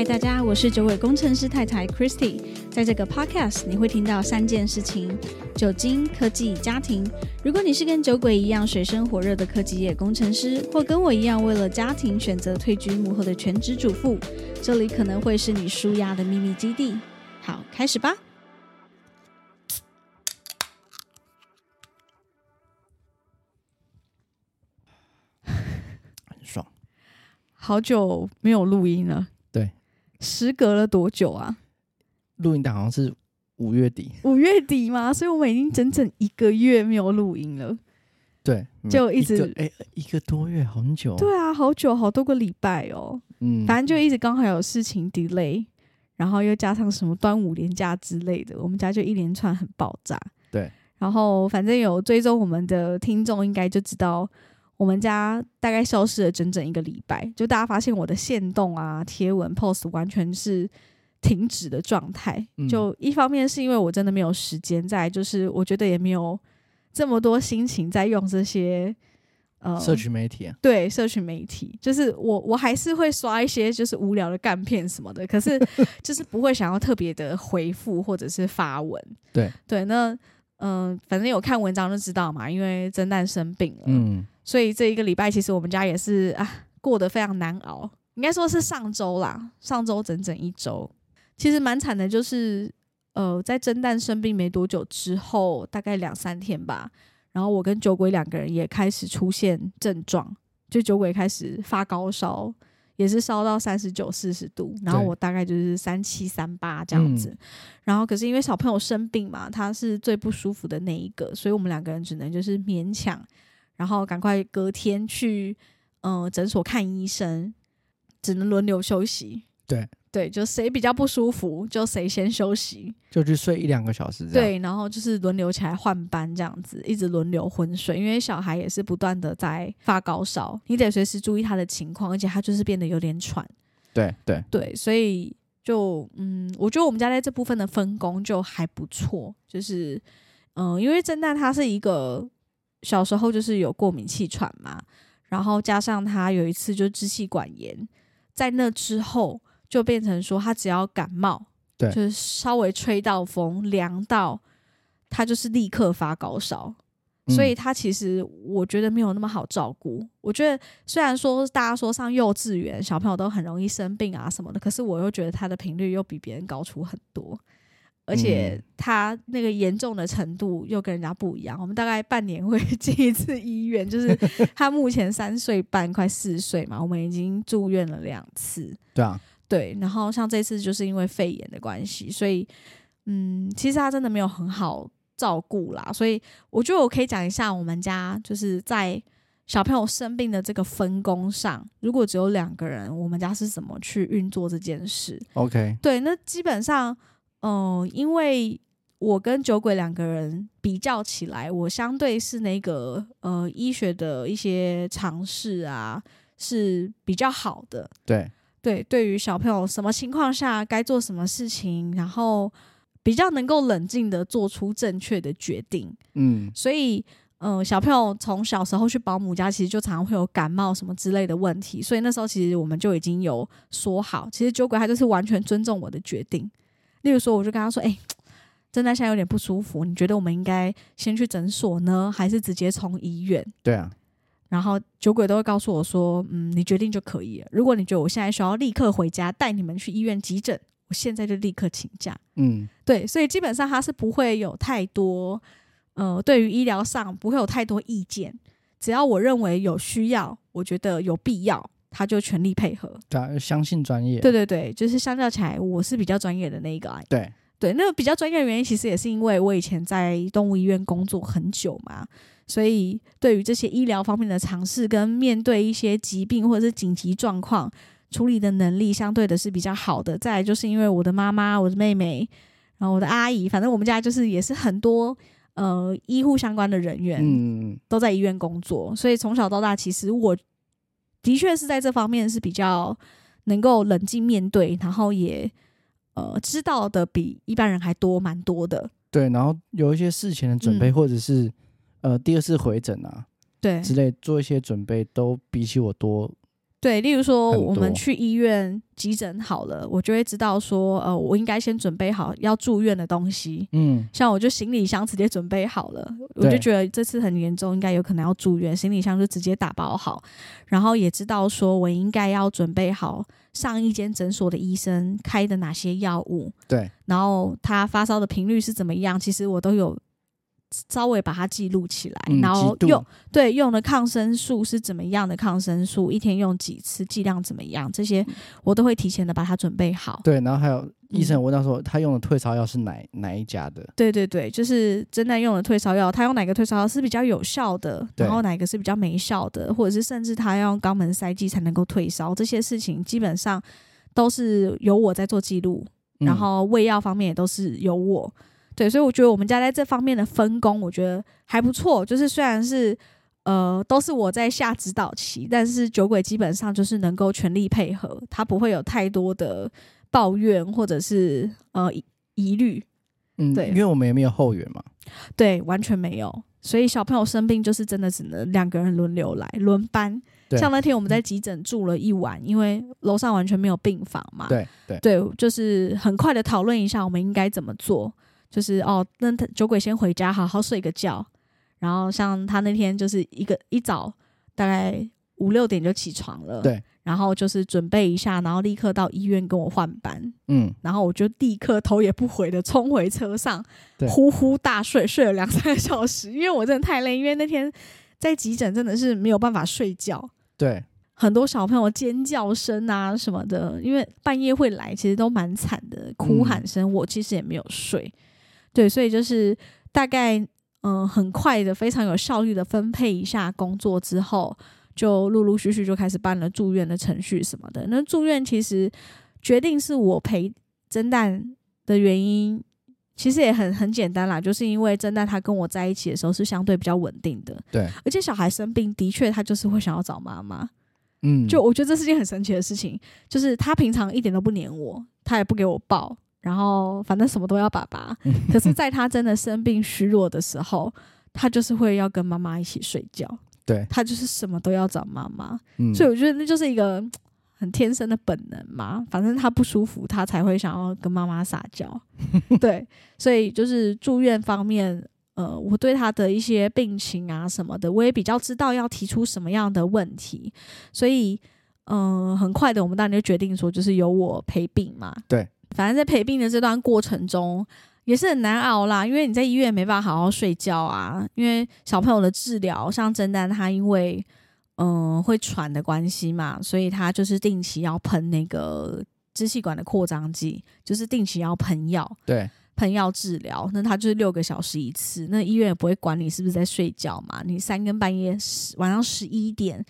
嗨，大家，我是酒鬼工程师太太 Christy。在这个 podcast，你会听到三件事情：酒精、科技、家庭。如果你是跟酒鬼一样水深火热的科技业工程师，或跟我一样为了家庭选择退居幕后的全职主妇，这里可能会是你舒压的秘密基地。好，开始吧。很爽。好久没有录音了，对，时隔了多久啊？录音档好像是五月底，五月底吗？所以我们已经整整一个月没有录音了。对，就一直个哎、一个多月，很久。对啊，好久，好多个礼拜哦。嗯，反正就一直刚好有事情 delay，然后又加上什么端午连假之类的，我们家就一连串很爆炸。对，然后反正有追踪我们的听众应该就知道，我们家大概消失了整整一个礼拜。就大家发现我的线动啊、贴文、post 完全是停止的状态。嗯就一方面是因为我真的没有时间，在就是我觉得也没有这么多心情在用这些呃社群媒体啊，对社群媒体，就是我我还是会刷一些就是无聊的干片什么的，可是 就是不会想要特别的回复或者是发文。对对，那嗯、反正有看文章就知道嘛，因为真蛋生病了，嗯，所以这一个礼拜其实我们家也是啊过得非常难熬，应该说是上周啦，上周整整一周，其实蛮惨的，就是呃在真蛋生病没多久之后，大概两三天吧，然后我跟酒鬼两个人也开始出现症状，就酒鬼开始发高烧。也是烧到三十九、四十度，然后我大概就是三七、三八这样子。然后可是因为小朋友生病嘛，他是最不舒服的那一个，所以我们两个人只能就是勉强，然后赶快隔天去呃诊所看医生，只能轮流休息。对对，就谁比较不舒服，就谁先休息。就去睡一两个小时。对，然后就是轮流起来换班这样子，一直轮流昏睡，因为小孩也是不断的在发高烧，你得随时注意他的情况，而且他就是变得有点喘。对对对，所以就嗯，我觉得我们家在这部分的分工就还不错，就是嗯、呃因为侦探他是一个小时候就是有过敏气喘嘛，然后加上他有一次就支气管炎，在那之后就变成说他只要感冒，对就是稍微吹到风凉到，他就是立刻发高烧。所以嗯他其实我觉得没有那么好照顾。我觉得虽然说大家说上幼稚园小朋友都很容易生病啊什么的，可是我又觉得他的频率又比别人高出很多，而且嗯他那个严重的程度又跟人家不一样。我们大概半年会 进一次医院，就是 他目前三岁半快四岁嘛，我们已经住院了两次。对啊，对，然后像这次就是因为肺炎的关系，所以嗯，其实他真的没有很好照顾啦，所以我觉得我可以讲一下我们家就是在小朋友生病的这个分工上，如果只有两个人，我们家是怎么去运作这件事？OK，对，那基本上，嗯、因为我跟酒鬼两个人比较起来，我相对是那个呃医学的一些尝试啊是比较好的，对对，对于小朋友什么情况下该做什么事情，然后比较能够冷静的做出正确的决定。嗯所以，嗯、小朋友从小时候去保姆家，其实就常常会有感冒什么之类的问题。所以那时候其实我们就已经有说好，其实酒鬼他就是完全尊重我的决定。例如说，我就跟他说：“哎、真的现在有点不舒服，你觉得我们应该先去诊所呢，还是直接从医院？”对啊，然后酒鬼都会告诉我说：“嗯，你决定就可以了。如果你觉得我现在需要立刻回家带你们去医院急诊，我现在就立刻请假。嗯对，所以基本上他是不会有太多呃，对于医疗上不会有太多意见。只要我认为有需要，我觉得有必要，他就全力配合。对啊，相信专业。对对对，就是相较起来，我是比较专业的那一个啊。对对，那个比较专业的原因，其实也是因为我以前在动物医院工作很久嘛，所以对于这些医疗方面的尝试跟面对一些疾病或者是紧急状况处理的能力，相对的是比较好的。再来就是因为我的妈妈、我的妹妹，然后我的阿姨，反正我们家就是也是很多呃医护相关的人员，嗯都在医院工作，所以从小到大，其实我的确是在这方面是比较能够冷静面对，然后也呃知道的比一般人还多蛮多的。对，然后有一些事前的准备，嗯或者是呃第二次回诊啊对之类，做一些准备，都比起我多对，例如说我们去医院急诊好了，我就会知道说，呃，我应该先准备好要住院的东西。嗯，像我就行李箱直接准备好了，我就对觉得这次很严重，应该有可能要住院，行李箱就直接打包好，然后也知道说我应该要准备好上一间诊所的医生开的哪些药物，对，然后他发烧的频率是怎么样，其实我都有稍微把它记录起来，嗯，然后用对用的抗生素是怎么样的抗生素，一天用几次，剂量怎么样，这些我都会提前的把它准备好。对，然后还有医生问到说他用的退烧药是哪哪一家的？对对对，就是真的用的退烧药，他用哪个退烧药是比较有效的，然后哪个是比较没效的，或者是甚至他要用肛门塞剂才能够退烧，这些事情基本上都是由我在做记录，嗯然后喂药方面也都是由我。对，所以我觉得我们家在这方面的分工，我觉得还不错。就是虽然是呃都是我在下指导棋，但是酒鬼基本上就是能够全力配合，他不会有太多的抱怨或者是呃疑疑虑。嗯，对因为我们也没有后援嘛，对，完全没有。所以小朋友生病就是真的只能两个人轮流来轮班。对像那天我们在急诊住了一晚，因为楼上完全没有病房嘛。对对对，就是很快的讨论一下我们应该怎么做。就是哦，那他酒鬼先回家好好睡个觉。然后像他那天就是一个一早大概五六点就起床了，对，然后就是准备一下，然后立刻到医院跟我换班。嗯，然后我就立刻头也不回的冲回车上，呼呼大睡，睡了两三个小时，因为我真的太累，因为那天在急诊真的是没有办法睡觉，对，很多小朋友尖叫声啊什么的，因为半夜会来，其实都蛮惨的，哭喊声，我其实也没有睡，对，所以就是大概嗯、呃很快的、非常有效率的分配一下工作之后，就陆陆续续就开始办了住院的程序什么的。那住院其实决定是我陪蒸蛋的原因。其实也很很简单啦，就是因为真蛋他跟我在一起的时候是相对比较稳定的，对，而且小孩生病的确他就是会想要找妈妈，嗯，就我觉得这是件很神奇的事情，就是他平常一点都不黏我，他也不给我抱，然后反正什么都要爸爸。可是，在他真的生病虚弱的时候，他就是会要跟妈妈一起睡觉，对，他就是什么都要找妈妈。嗯，所以我觉得那就是一个嗯很天生的本能嘛，反正他不舒服，他才会想要跟妈妈撒娇。对，所以就是住院方面。呃，我对他的一些病情啊什么的，我也比较知道要提出什么样的问题，所以，嗯、很快的，我们当然就决定说，就是由我陪病嘛。对，反正在陪病的这段过程中，也是很难熬啦，因为你在医院没办法好好睡觉啊，因为小朋友的治疗，像真丹他因为嗯、呃会喘的关系嘛，所以他就是定期要喷那个支气管的扩张剂，就是定期要喷药。对，喷药治疗，那他就是六个小时一次，那医院也不会管你是不是在睡觉嘛，你三更半夜十晚上十一点、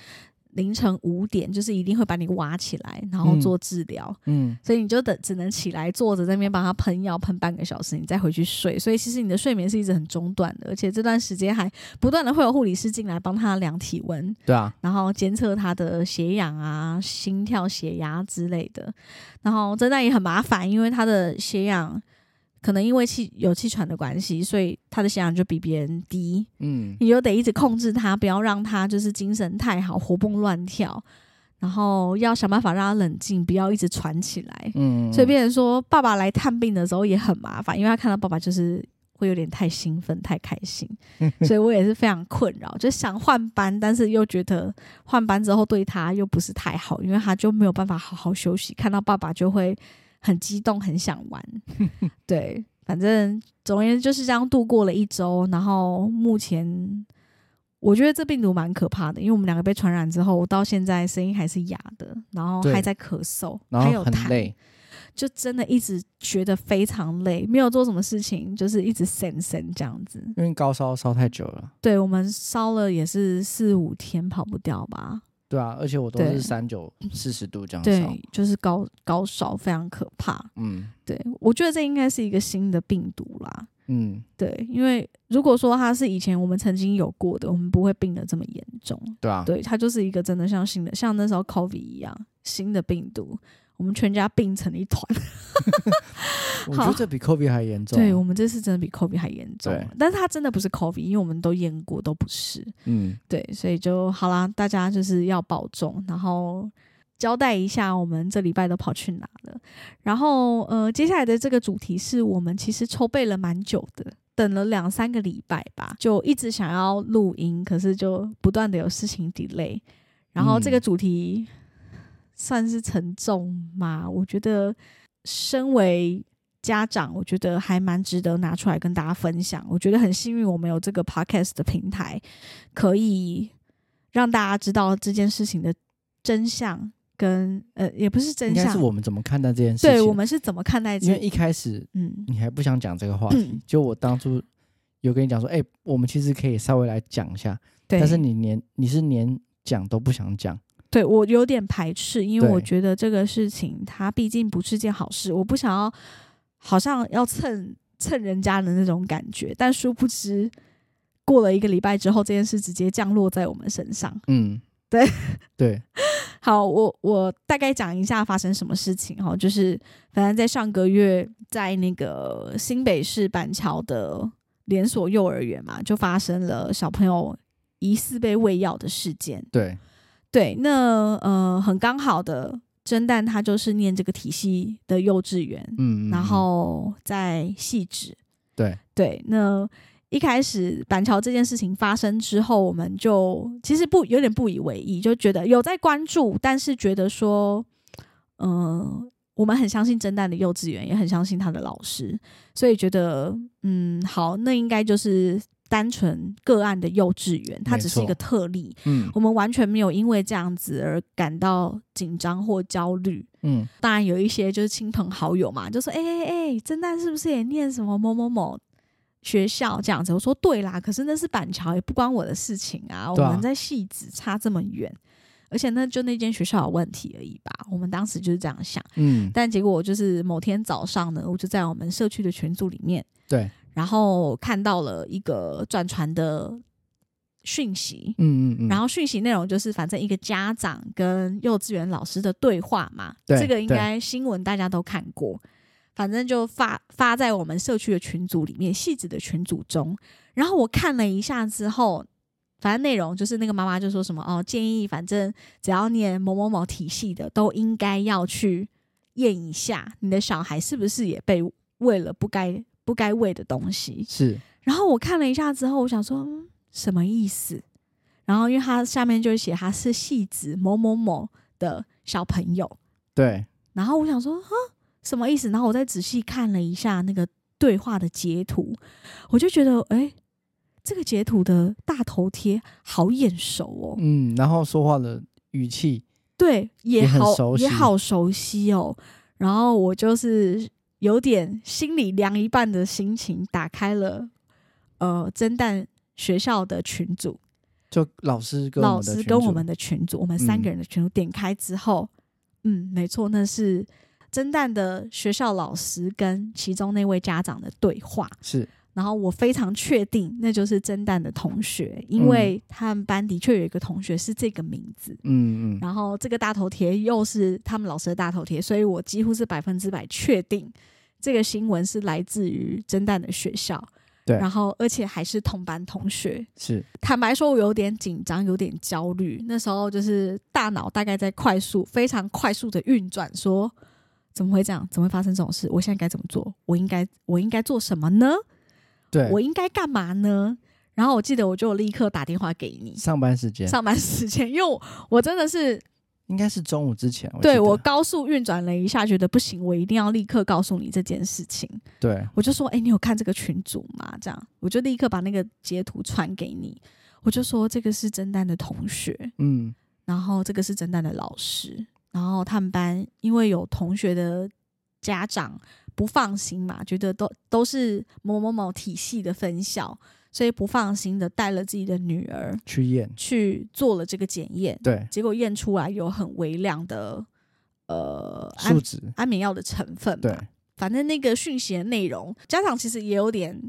凌晨五点，就是一定会把你挖起来，然后嗯。做治疗，嗯，所以你就等只能起来坐着在那边帮他喷药喷半个小时，你再回去睡，所以其实你的睡眠是一直很中断的，而且这段时间还不断的会有护理师进来帮他量体温，对啊，然后监测他的血氧啊、心跳、血压之类的。然后真的也很麻烦，因为他的血氧可能因为气有气喘的关系，所以他的血氧就比别人低，嗯，你就得一直控制他，不要让他就是精神太好、活蹦乱跳。然后要想办法让他冷静，不要一直喘起来。嗯，所以变成说，爸爸来探病的时候也很麻烦，因为他看到爸爸就是会有点太兴奋、太开心，所以我也是非常困扰，就想换班，但是又觉得换班之后对他又不是太好，因为他就没有办法好好休息，看到爸爸就会很激动、很想玩。对，反正总而言之就是这样度过了一周，然后目前。我觉得这病毒蛮可怕的，因为我们两个被传染之后，我到现在声音还是哑的，然后还在咳嗽，然后很还有痰，就真的一直觉得非常累，没有做什么事情，就是一直神神这样子。因为高烧烧太久了，对我们烧了也是四五天跑不掉吧？对啊，而且我都是三九四十度这样烧，对，就是高高烧非常可怕。嗯对我觉得这应该是一个新的病毒啦。嗯，对，因为如果说它是以前我们曾经有过的，我们不会病得这么严重。对啊，对，它就是一个真的像新的，像那时候 COVID 一样新的病毒，我们全家病成一团。我觉得这比 COVID 还严重。对我们这次真的比 COVID 还严重，但是它真的不是 COVID，因为我们都验过，都不是。嗯，对，所以就好啦，大家就是要保重，然后交代一下我们这礼拜都跑去哪了。然后呃，接下来的这个主题是我们其实筹备了蛮久的，等了两三个礼拜吧，就一直想要录音，可是就不断的有事情 delay。然后这个嗯主题算是沉重嘛？我觉得身为家长，我觉得还蛮值得拿出来跟大家分享。我觉得很幸运，我们有这个 podcast 的平台，可以让大家知道这件事情的真相，跟呃，也不是真相应该是，我们怎么看待这件事情。对我们是怎么看待这因为一开始嗯你还不想讲这个话题，嗯就我当初有跟你讲说，哎、我们其实可以稍微来讲一下，对，但是你连你是连讲都不想讲，对我有点排斥，因为我觉得这个事情它毕竟不是件好事，我不想要好像要蹭蹭人家的那种感觉，但殊不知过了一个礼拜之后，这件事直接降落在我们身上。嗯，对对，好，我我大概讲一下发生什么事情哈，就是反正在上个月，在那个新北市板桥的连锁幼儿园嘛，就发生了小朋友疑似被喂药的事件。对，对，那呃，很刚好的，甄蛋他就是念这个体系的幼稚园，嗯，嗯然嗯后在细致。对，对，那一开始板桥这件事情发生之后，我们就其实不有点不以为意，就觉得有在关注，但是觉得说，嗯、我们很相信真蛋的幼稚园，也很相信他的老师，所以觉得，嗯，好，那应该就是单纯个案的幼稚园，它只是一个特例。嗯我们完全没有因为这样子而感到紧张或焦虑。嗯，当然有一些就是亲朋好友嘛，就说：“哎哎哎，侦探是不是也念什么某某某学校这样子？”我说：“对啦，可是那是板桥，也不关我的事情啊。啊我们在戏子差这么远，而且那就那间学校有问题而已吧。我们当时就是这样想，嗯，但结果我就是某天早上呢，我就在我们社区的群组里面，对，然后看到了一个转传的讯息，嗯嗯嗯，然后讯息内容就是，反正一个家长跟幼稚园老师的对话嘛，对这个应该新闻大家都看过，反正就发发在我们社区的群组里面，戏子的群组中。然后我看了一下之后，反正内容就是那个妈妈就说什么哦，建议反正只要念某某某体系的，都应该要去验一下你的小孩是不是也被喂了不该不该喂的东西。是，然后我看了一下之后，我想说，嗯，什么意思？然后因为他下面就写他是戏子某某某的小朋友，对，然后我想说，啊，什么意思？然后我再仔细看了一下那个对话的截图，我就觉得，哎，这个截图的大头贴好眼熟哦，嗯，然后说话的语气，对，也好也好熟悉哦。然后我就是有点心里凉一半的心情，打开了呃侦探学校的群组，就老师跟老师跟我们的群组，我们三嗯。个人的群组点开之后，嗯，没错，那是侦探的学校老师跟其中那位家长的对话。是，然后我非常确定那就是侦探的同学，因嗯为他们班的确有一个同学是这个名字。嗯嗯，然后这个大头贴又是他们老师的大头贴，所以我几乎是百分之百确定这个新闻是来自于侦探的学校。对然后而且还是同班同学。是，坦白说，我有点紧张，有点焦虑。那时候就是大脑大概在快速、非常快速的运转，说怎么会这样？怎么会发生这种事？我现在该怎么做？我应该我应该做什么呢？对，我应该干嘛呢？然后我记得我就立刻打电话给你，上班时间。上班时间，因为我我真的是应该是中午之前，对我高速运转了一下，觉得不行，我一定要立刻告诉你这件事情。对，我就说：“哎、你有看这个群组吗？”这样，我就立刻把那个截图传给你。我就说：“这个是侦探的同学，嗯，然后这个是侦探的老师，然后他们班因为有同学的家长不放心嘛，觉得都都是某某某体系的分校，所以不放心的带了自己的女儿去验，去做了这个检验，对，结果验出来有很微量的呃安数值，安眠药的成分嘛。对，反正那个讯息的内容，家长其实也有点，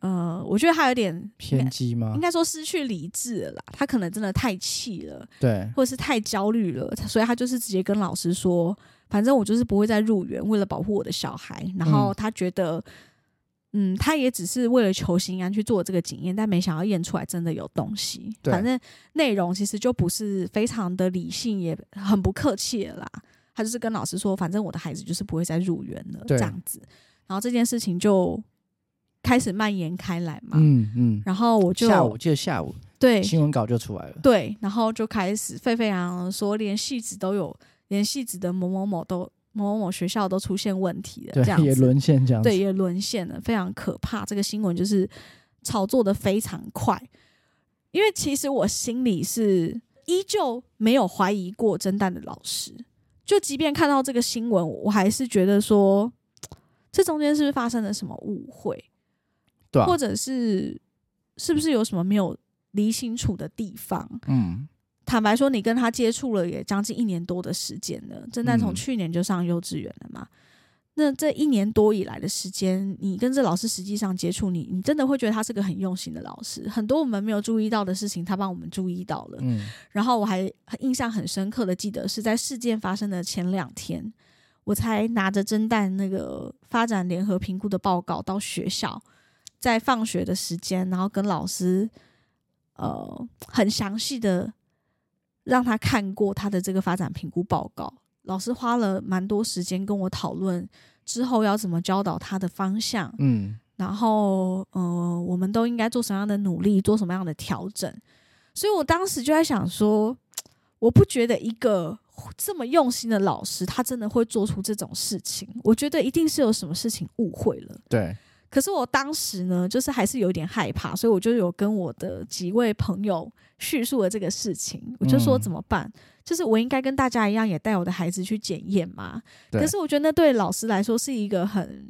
呃，我觉得他有点偏激吗应？该说失去理智了啦。他可能真的太气了，对，或者是太焦虑了，所以他就是直接跟老师说反正我就是不会再入园，为了保护我的小孩。然后嗯他觉得，嗯，他也只是为了求心安去做这个检验，但没想到验出来真的有东西。反正内容其实就不是非常的理性，也很不客气了啦。他就是跟老师说，反正我的孩子就是不会再入园了，这样子。然后这件事情就开始蔓延开来嘛。嗯嗯，然后我就下午记得下午对新闻稿就出来了，对，然后就开始沸沸扬扬地说，连戏子都有，连戏子的某某某都某某某学校都出现问题了，这样，也子，沦陷这样子，对，也沦陷了，非常可怕。这个新闻就是炒作的非常快，因为其实我心里是依旧没有怀疑过侦探的老师，就即便看到这个新闻，我还是觉得说，这中间是不是发生了什么误会？对啊或，者是是不是有什么没有理清楚的地方？嗯，坦白说，你跟他接触了也将近一年多的时间了，侦探从嗯去年就上幼稚园了嘛。那这一年多以来的时间，你跟这老师实际上接触你，你真的会觉得他是个很用心的老师，很多我们没有注意到的事情，他帮我们注意到了。嗯然后我还印象很深刻的记得是在事件发生的前两天，我才拿着侦探那个发展联合评估的报告到学校，在放学的时间，然后跟老师呃很详细的让他看过他的这个发展评估报告。老师花了蛮多时间跟我讨论之后要怎么教导他的方向，嗯，然后呃，我们都应该做什么样的努力，做什么样的调整。所以我当时就在想说，我不觉得一个这么用心的老师，他真的会做出这种事情。我觉得一定是有什么事情误会了。对，可是我当时呢，就是还是有点害怕，所以我就有跟我的几位朋友叙述了这个事情。我就说嗯怎么办？就是我应该跟大家一样，也带我的孩子去检验嘛。可是我觉得那对老师来说是一个很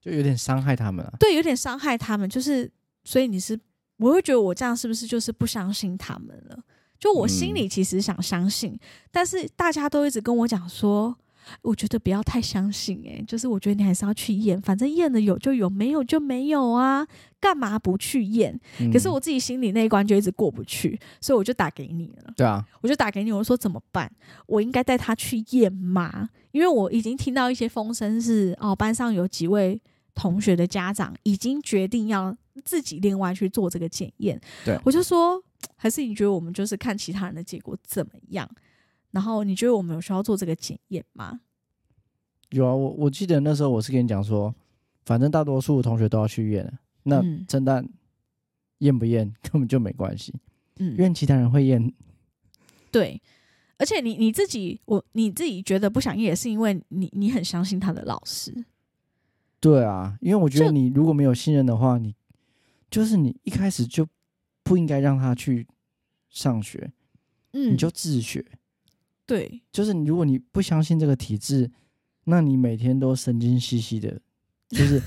就有点伤害他们了，对，有点伤害他们。就是，所以你是，我会觉得我这样是不是就是不相信他们了？就我心里其实想相信，但是大家都一直跟我讲说，我觉得不要太相信、欸。就是我觉得你还是要去验，反正验了有就有，没有就没有啊，干嘛不去验？嗯可是我自己心里那一关就一直过不去，所以我就打给你了。对啊，我就打给你，我说怎么办？我应该带他去验吗？因为我已经听到一些风声是，哦，班上有几位同学的家长已经决定要自己另外去做这个检验。对我就说，还是你觉得我们就是看其他人的结果怎么样？然后你觉得我们有需要做这个检验吗？有啊，我我记得那时候我是跟你讲说，反正大多数同学都要去验了，那真的验不验根本就没关系，嗯因为其他人会验，对。而且你你自己，我你自己觉得不想验，也是因为你你很相信他的老师，对啊，因为我觉得你如果没有信任的话，你就是你一开始就不应该让他去上学，嗯，你就自学。对，就是如果你不相信这个体制，那你每天都神经兮兮的，就是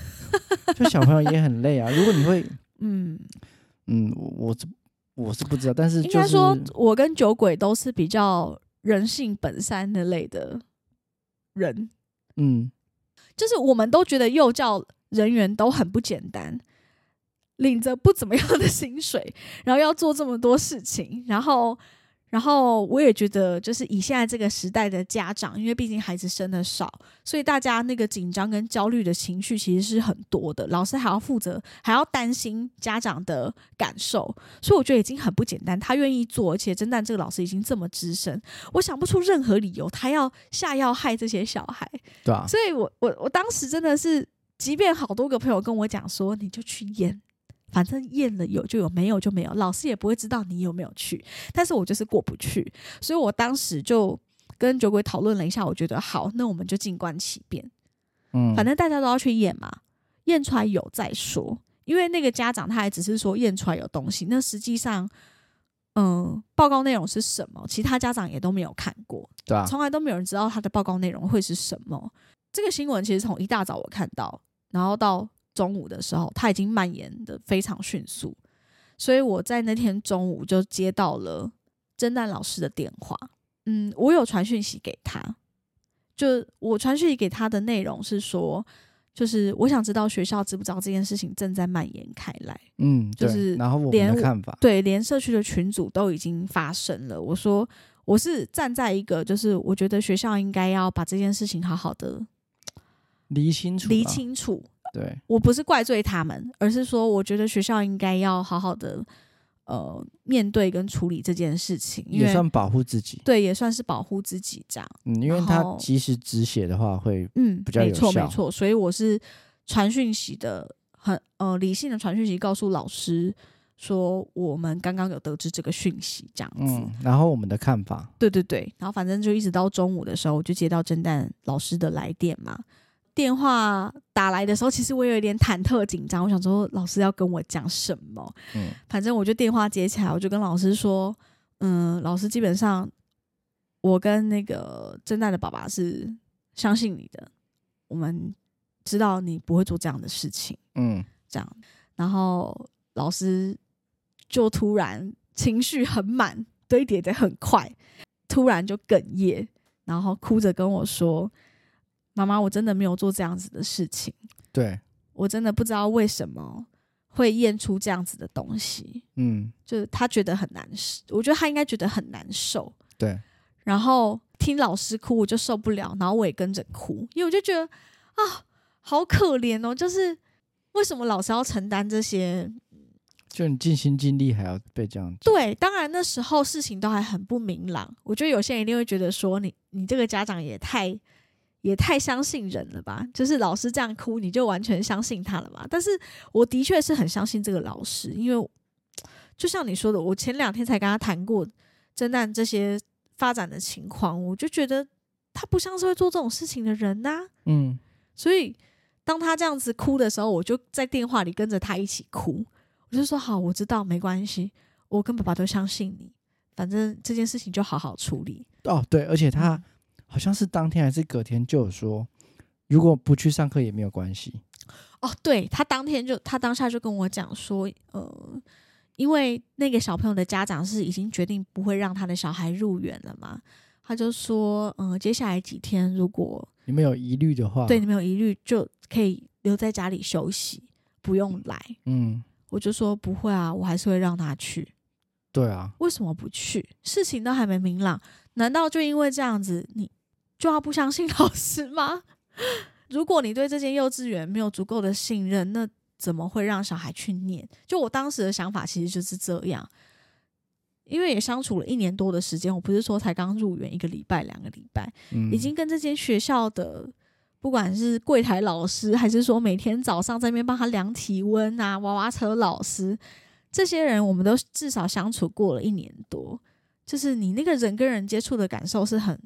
就小朋友也很累啊。如果你会，嗯，嗯，我我是我是不知道，但是就是应该说，我跟酒鬼都是比较人性本善那类的人，嗯，就是我们都觉得幼教人员都很不简单，领着不怎么样的薪水，然后要做这么多事情，然后。然后我也觉得，就是以现在这个时代的家长，因为毕竟孩子生的少，所以大家那个紧张跟焦虑的情绪其实是很多的。老师还要负责，还要担心家长的感受，所以我觉得已经很不简单。他愿意做，而且侦探这个老师已经这么资深，我想不出任何理由他要下药害这些小孩。对啊，所以我我我当时真的是，即便好多个朋友跟我讲说，你就去验，反正验了有就有，没有就没有，老师也不会知道你有没有去。但是我就是过不去，所以我当时就跟酒鬼讨论了一下，我觉得好，那我们就静观其变，嗯，反正大家都要去验嘛，验出来有再说。因为那个家长他还只是说验出来有东西，那实际上，嗯，报告内容是什么，其他家长也都没有看过。对啊，从来都没有人知道他的报告内容会是什么。这个新闻其实从一大早我看到，然后到中午的时候，它已经蔓延的非常迅速，所以我在那天中午就接到了侦探老师的电话。嗯，我有传讯息给他，就我传讯息给他的内容是说，就是我想知道学校知不知道这件事情正在蔓延开来。嗯，就是然后我们的看法，对，连社区的群组都已经发生了。我说我是站在一个，就是我觉得学校应该要把这件事情好好的理清楚，理，清楚。对，我不是怪罪他们，而是说我觉得学校应该要好好的呃面对跟处理这件事情，也算保护自己，对也算是保护自己这样。嗯，因为他及时止血的话会，嗯，比较有没错效没错，所以我是传讯息的，很呃理性的传讯息告诉老师说我们刚刚有得知这个讯息这样子。嗯，然后我们的看法，对对对，然后反正就一直到中午的时候，我就接到侦探老师的来电嘛。电话打来的时候，其实我有一点忐忑紧张，我想说老师要跟我讲什么。嗯反正我就电话接起来，我就跟老师说：“嗯，老师，基本上我跟那个侦探的爸爸是相信你的，我们知道你不会做这样的事情。”嗯，这样，然后老师就突然情绪很满，堆叠的很快，突然就哽咽，然后哭着跟我说：“妈妈，我真的没有做这样子的事情，对，我真的不知道为什么会验出这样子的东西，嗯，就是他觉得很难受，我觉得他应该觉得很难受。对，然后听老师哭，我就受不了，然后我也跟着哭，因为我就觉得啊，好可怜哦，就是为什么老师要承担这些？就你尽心尽力还要被这样，对，当然那时候事情都还很不明朗，我觉得有些人一定会觉得说你你这个家长也太也太相信人了吧？就是老师这样哭，你就完全相信他了嘛？但是我的确是很相信这个老师，因为就像你说的，我前两天才跟他谈过侦探这些发展的情况，我就觉得他不像是会做这种事情的人呐、嗯，所以当他这样子哭的时候，我就在电话里跟着他一起哭。我就说好，我知道，没关系，我跟爸爸都相信你，反正这件事情就好好处理。哦，对，而且他嗯好像是当天还是隔天就有说，如果不去上课也没有关系，哦，对他当天就他当下就跟我讲说，呃，因为那个小朋友的家长是已经决定不会让他的小孩入园了嘛，他就说，嗯、接下来几天如果你们有疑虑的话，对你们有疑虑，就可以留在家里休息，不用来。嗯，我就说不会啊，我还是会让他去。对啊，为什么不去？事情都还没明朗，难道就因为这样子，你就要不相信老师吗？如果你对这间幼稚园没有足够的信任，那怎么会让小孩去念？就我当时的想法其实就是这样，因为也相处了一年多的时间，我不是说才刚入园一个礼拜、两个礼拜，嗯，已经跟这间学校的不管是柜台老师，还是说每天早上在那边帮他量体温啊，娃娃车老师，这些人我们都至少相处过了一年多，就是你那个人跟人接触的感受是很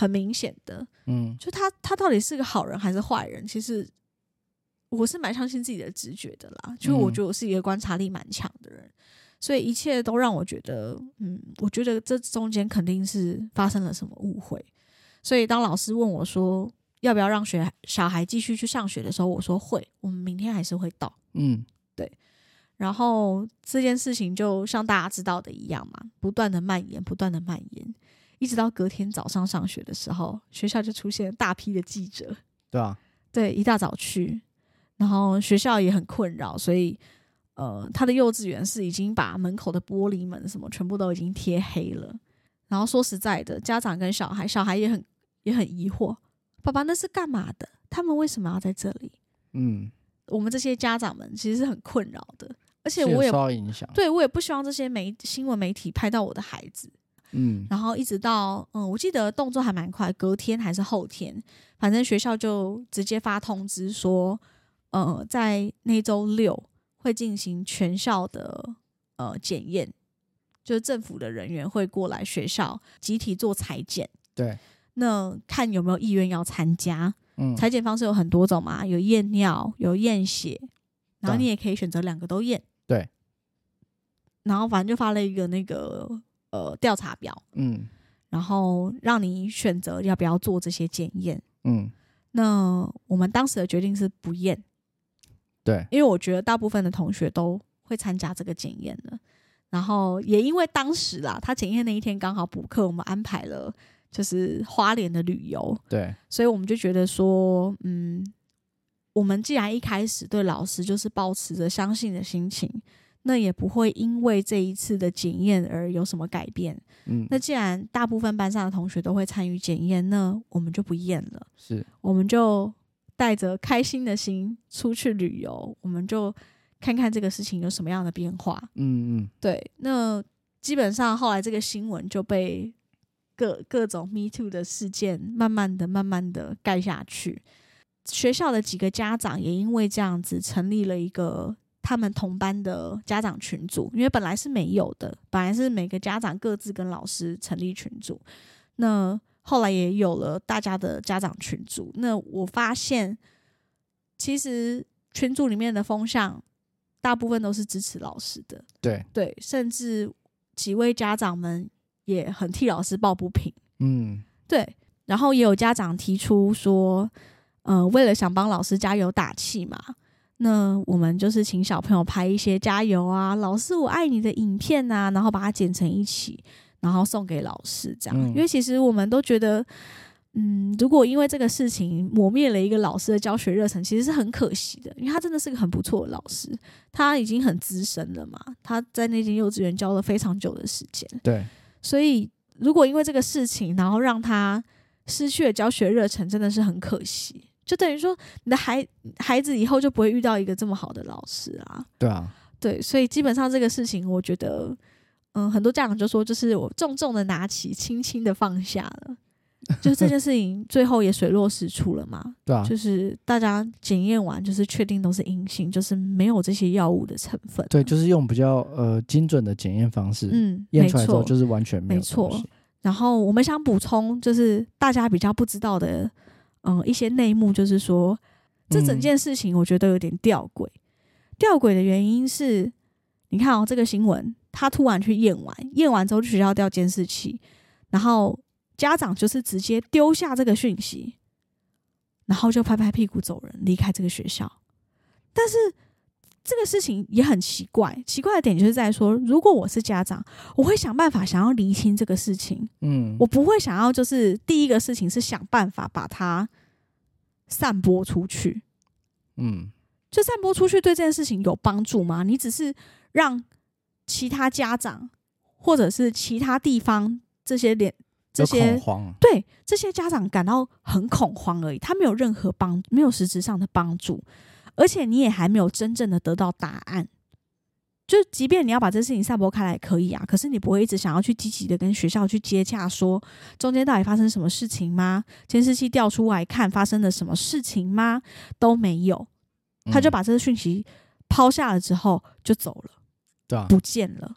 很明显的。嗯，就他他到底是个好人还是坏人，其实我是蛮相信自己的直觉的啦。就我嗯觉得我是一个观察力蛮强的人，所以一切都让我觉得，嗯，我觉得这中间肯定是发生了什么误会。所以当老师问我说要不要让学小孩继续去上学的时候，我说会，我们明天还是会到。嗯，对然后这件事情就像大家知道的一样嘛，不断的蔓延，不断的蔓延，一直到隔天早上上学的时候，学校就出现大批的记者，对啊，对，一大早去，然后学校也很困扰，所以呃，他的幼稚园是已经把门口的玻璃门什么全部都已经贴黑了。然后说实在的，家长跟小孩，小孩也很也很疑惑，爸爸那是干嘛的？他们为什么要在这里？嗯，我们这些家长们其实是很困扰的，而且我也受到影响，对我也不希望这些媒新闻媒体拍到我的孩子，嗯，然后一直到嗯，我记得动作还蛮快，隔天还是后天，反正学校就直接发通知说，呃，在那周六会进行全校的呃检验，就是政府的人员会过来学校集体做裁剪，对，那看有没有意愿要参加。嗯，裁剪方式有很多种嘛，有验尿，有验血，然后你也可以选择两个都验。对。然后反正就发了一个那个呃调查表，嗯。然后让你选择要不要做这些检验。嗯，那我们当时的决定是不验，对，因为我觉得大部分的同学都会参加这个检验的。然后也因为当时啦，他检验那一天刚好补课，我们安排了就是花莲的旅游，对，所以我们就觉得说，嗯，我们既然一开始对老师就是保持着相信的心情，那也不会因为这一次的检验而有什么改变。嗯，那既然大部分班上的同学都会参与检验，那我们就不验了，是我们就带着开心的心出去旅游，我们就看看这个事情有什么样的变化。嗯嗯对，那基本上后来这个新闻就被各各种 Me Too 的事件慢慢的、慢慢的盖下去。学校的几个家长也因为这样子成立了一个他们同班的家长群组，因为本来是没有的，本来是每个家长各自跟老师成立群组。那后来也有了大家的家长群组。那我发现，其实群组里面的风向大部分都是支持老师的。对，对，甚至几位家长们也很替老师抱不平。嗯对，然后也有家长提出说，呃，为了想帮老师加油打气嘛，那我们就是请小朋友拍一些加油啊，老师我爱你的影片啊，然后把它剪成一起，然后送给老师这样。嗯因为其实我们都觉得。嗯，如果因为这个事情磨灭了一个老师的教学热忱，其实是很可惜的，因为他真的是个很不错的老师，他已经很资深了嘛，他在那间幼稚园教了非常久的时间，对，所以如果因为这个事情，然后让他失去了教学热忱，真的是很可惜。就等于说，你的孩孩子以后就不会遇到一个这么好的老师啊。对啊，对，所以基本上这个事情，我觉得，嗯，很多家长就说，就是我重重的拿起，轻轻的放下了。就是这件事情最后也水落石出了嘛，对啊，就是大家检验完，就是确定都是阴性，就是没有这些药物的成分。对，就是用比较呃精准的检验方式，嗯，验出来之后就是完全没有没错然后我们想补充，就是大家比较不知道的，嗯，一些内幕，就是说这整嗯件事情我觉得有点吊诡。吊诡的原因是，你看哦，这个新闻他突然去验完，验完之后去学校调监视器，然后家长就是直接丢下这个讯息，然后就拍拍屁股走人，离开这个学校。但是这个事情也很奇怪，奇怪的点就是在说，如果我是家长，我会想办法想要厘清这个事情，嗯，我不会想要就是第一个事情是想办法把它散播出去。嗯。就散播出去对这件事情有帮助吗？你只是让其他家长或者是其他地方这些连这些对这些家长感到很恐慌而已，他没有任何帮，没有实质上的帮助，而且你也还没有真正的得到答案。就即便你要把这事情散播开来，可以啊，可是你不会一直想要去积极的跟学校去接洽，说中间到底发生什么事情吗？监视器调出来看发生了什么事情吗？都没有，他就嗯把这个讯息抛下了之后就走了。对啊，不见了。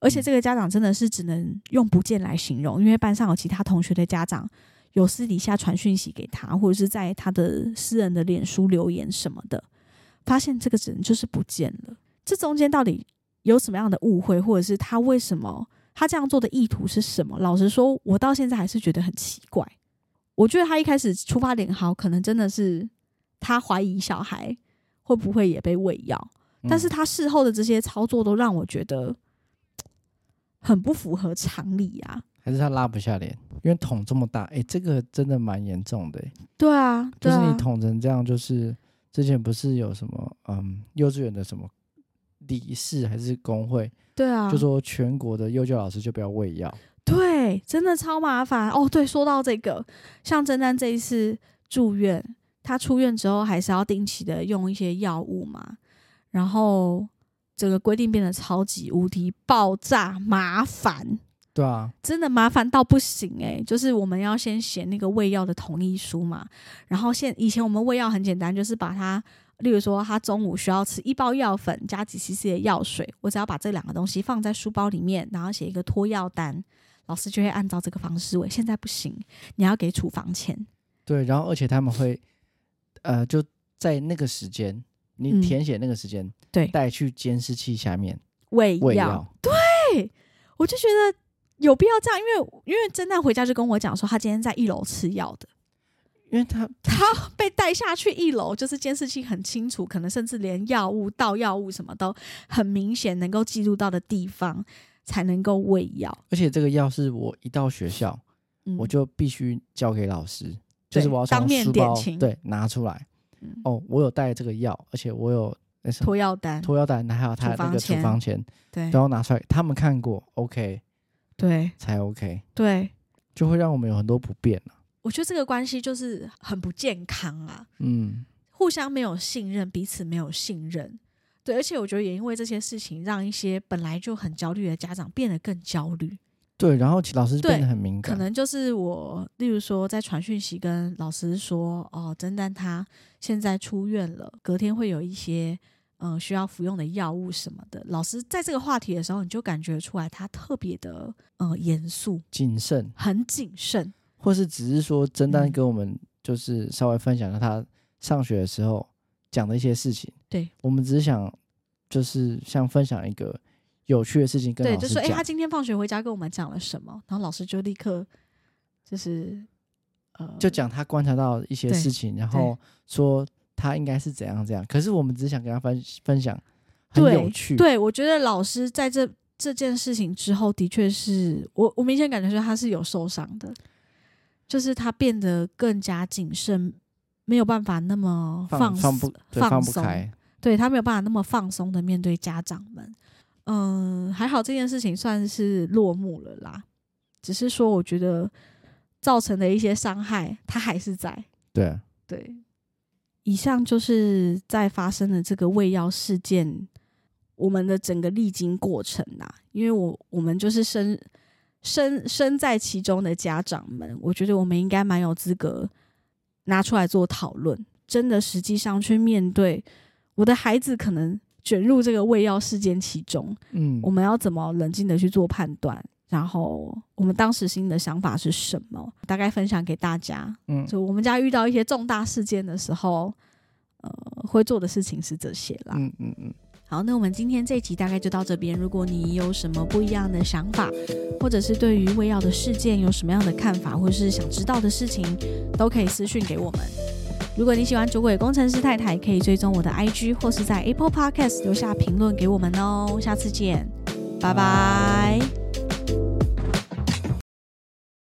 而且这个家长真的是只能用不见来形容，因为班上有其他同学的家长有私底下传讯息给他，或者是在他的私人的脸书留言什么的，发现这个人就是不见了。这中间到底有什么样的误会，或者是他为什么他这样做的意图是什么？老实说，我到现在还是觉得很奇怪。我觉得他一开始出发点好，可能真的是他怀疑小孩会不会也被喂药，但是嗯他事后的这些操作都让我觉得很不符合常理啊。还是他拉不下脸，因为捅这么大，哎，这个真的蛮严重的，对啊就是你，捅成这样，就是之前不是有什么嗯幼稚园的什么理事还是工会，对啊，就说全国的幼教老师就不要喂药，对，真的超麻烦哦。对，说到这个，像珍丹这一次住院，他出院之后还是要定期的用一些药物嘛，然后整个规定变得超级无敌爆炸麻烦。对啊，真的麻烦到不行诶、就是我们要先写那个喂药的同意书嘛，然后现以前我们喂药很简单，就是把它，例如说他中午需要吃一包药粉加几 CC 的药水，我只要把这两个东西放在书包里面，然后写一个托药单，老师就会按照这个方式喂。现在不行，你要给处方钱。对，然后而且他们会呃就在那个时间，你嗯填写那个时间，对。带去监视器下面喂药，喂药，我就觉得有必要这样，因为因为侦探回家就跟我讲说，他今天在一楼吃药的。因为他他被带下去一楼，就是监视器很清楚，可能甚至连药物、倒药物什么都很明显能够记录到的地方，才能够喂药。而且这个药是我一到学校，嗯，我就必须交给老师，就是我要从当面点清对拿出来，哦，我有带这个药，而且我有那什么拖药单，拖药单，还有他那个处处方签方签，对都要拿出来，他们看过，OK 对才 OK，对，就会让我们有很多不便了。我觉得这个关系就是很不健康啊，嗯，互相没有信任，彼此没有信任。对，而且我觉得也因为这些事情，让一些本来就很焦虑的家长变得更焦虑。对，然后其老师就变得很敏感，可能就是我，例如说在传讯息跟老师说，哦，真丹他现在出院了，隔天会有一些嗯、呃需要服用的药物什么的。老师在这个话题的时候，你就感觉出来他特别的呃严肃，谨慎，很谨慎。或是只是说真丹嗯跟我们就是稍微分享了他上学的时候讲的一些事情，对我们只是想就是像分享一个有趣的事情跟对，老师就说哎、诶他，今天放学回家跟我们讲了什么，然后老师就立刻就是呃，就讲他观察到一些事情，然后说他应该是怎样怎样，可是我们只想跟他分分享，很对有趣，对，我觉得老师在这这件事情之后，的确是我我明显感觉说他是有受伤的，就是他变得更加谨慎，没有办法那么放放不对放不松开，对他没有办法那么放松的面对家长们。嗯，还好这件事情算是落幕了啦，只是说我觉得造成的一些伤害，他还是在。对。啊，对，以上就是在发生的这个喂药事件，我们的整个历经过程啦。因为我我们就是身身身在其中的家长们，我觉得我们应该蛮有资格拿出来做讨论。真的，实际上去面对我的孩子可能卷入这个喂药事件其中，嗯我，们要怎么冷静的去做判断？然后我们当时心的想法是什么？大概分享给大家。嗯，就我们家遇到一些重大事件的时候，呃，会做的事情是这些啦。嗯嗯嗯，好，那我们今天这一集大概就到这边。如果你有什么不一样的想法，或者是对于胃药的事件有什么样的看法，或是想知道的事情，都可以私讯给我们。如果你喜欢酒鬼工程师太太，可以追踪我的 IG 或是在 Apple Podcast 留下评论给我们哦。下次见，拜拜